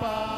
Bye.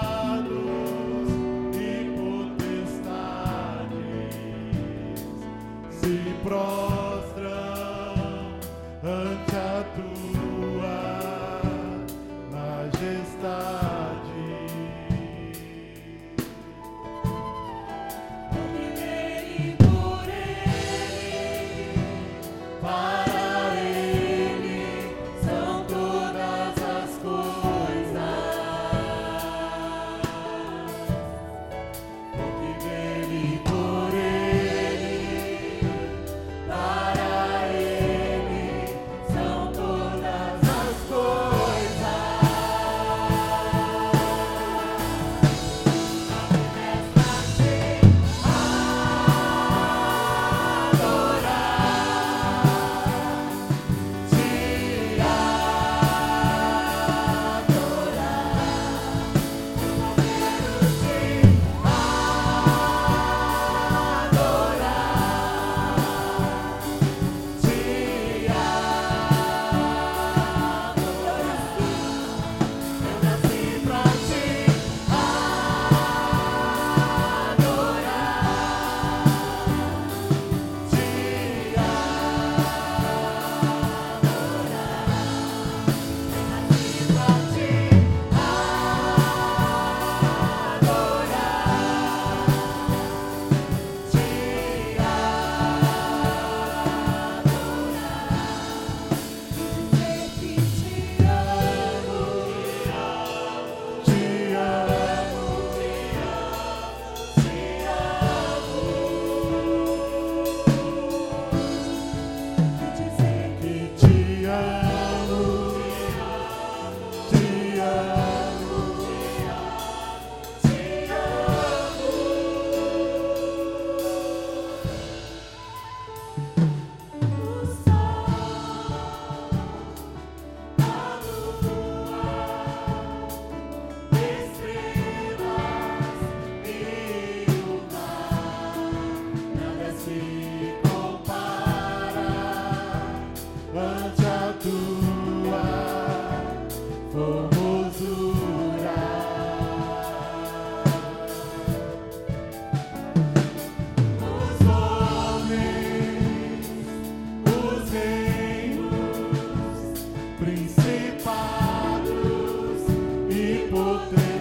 open.